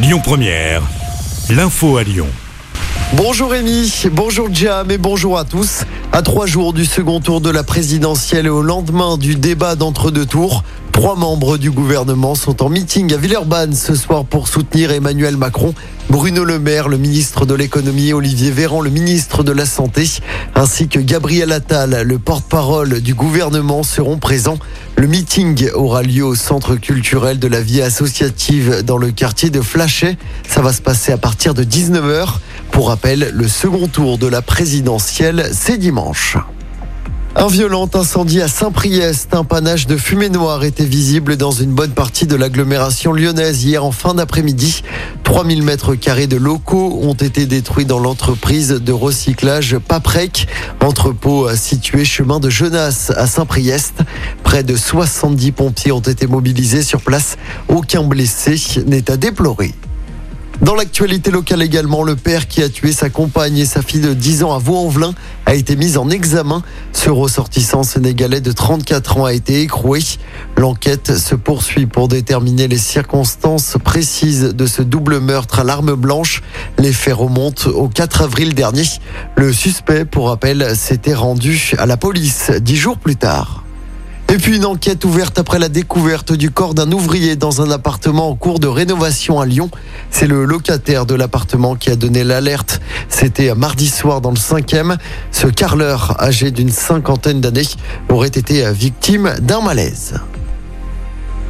Lyon Première, l'info à Lyon. Bonjour Rémi, bonjour Jam et bonjour à tous. À trois jours du second tour de la présidentielle et au lendemain du débat d'entre-deux tours, trois membres du gouvernement sont en meeting à Villeurbanne ce soir pour soutenir Emmanuel Macron. Bruno Le Maire, le ministre de l'économie, Olivier Véran, le ministre de la Santé, ainsi que Gabriel Attal, le porte-parole du gouvernement, seront présents. Le meeting aura lieu au centre culturel de la vie associative dans le quartier de Flachet. Ça va se passer à partir de 19h. Pour rappel, le second tour de la présidentielle, c'est dimanche. Un violent incendie à Saint-Priest. Un panache de fumée noire était visible dans une bonne partie de l'agglomération lyonnaise hier en fin d'après-midi. 3000 mètres carrés de locaux ont été détruits dans l'entreprise de recyclage Paprec, entrepôt situé chemin de Genasse à Saint-Priest. Près de 70 pompiers ont été mobilisés sur place. Aucun blessé n'est à déplorer. Dans l'actualité locale également, le père qui a tué sa compagne et sa fille de 10 ans à Vaux-en-Velin a été mis en examen. Ce ressortissant sénégalais de 34 ans a été écroué. L'enquête se poursuit pour déterminer les circonstances précises de ce double meurtre à l'arme blanche. Les faits remontent au 4 avril dernier. Le suspect, pour rappel, s'était rendu à la police dix jours plus tard. Une enquête ouverte après la découverte du corps d'un ouvrier dans un appartement en cours de rénovation à Lyon. C'est le locataire de l'appartement qui a donné l'alerte. C'était mardi soir dans le cinquième. Ce carleur, âgé d'une cinquantaine d'années, aurait été victime d'un malaise.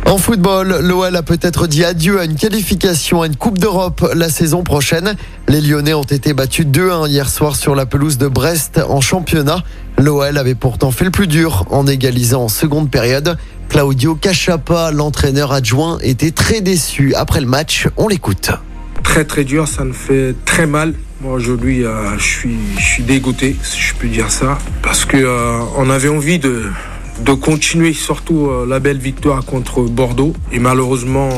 En football, l'OL a peut-être dit adieu à une qualification à une Coupe d'Europe la saison prochaine. Les Lyonnais ont été battus 2-1 hier soir sur la pelouse de Brest en championnat. L'OL avait pourtant fait le plus dur en égalisant en seconde période. Claudio Cachapa, l'entraîneur adjoint, était très déçu après le match. On l'écoute. Très très dur, ça me fait très mal. Moi aujourd'hui, euh, je suis dégoûté, si je peux dire ça, parce que euh, on avait envie de de continuer surtout euh, la belle victoire contre Bordeaux. Et malheureusement,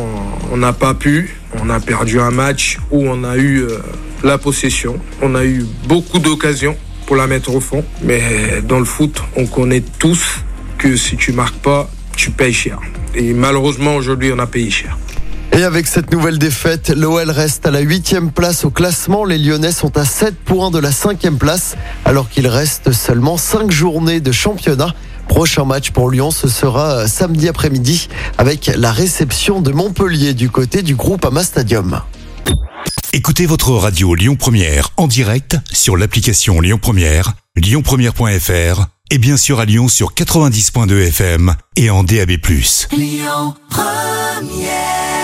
on n'a pas pu. On a perdu un match où on a eu euh, la possession. On a eu beaucoup d'occasions pour la mettre au fond. Mais dans le foot, on connaît tous que si tu marques pas, tu payes cher. Et malheureusement, aujourd'hui, on a payé cher. Et avec cette nouvelle défaite, l'OL reste à la huitième place au classement. Les Lyonnais sont à 7 points de la cinquième place, alors qu'il reste seulement 5 journées de championnat. Prochain match pour Lyon, ce sera samedi après-midi avec la réception de Montpellier du côté du groupe Ama Stadium. Écoutez votre radio Lyon Première en direct sur l'application Lyon Première, lyonpremière.fr et bien sûr à Lyon sur 90.2 FM et en DAB+. Lyon Première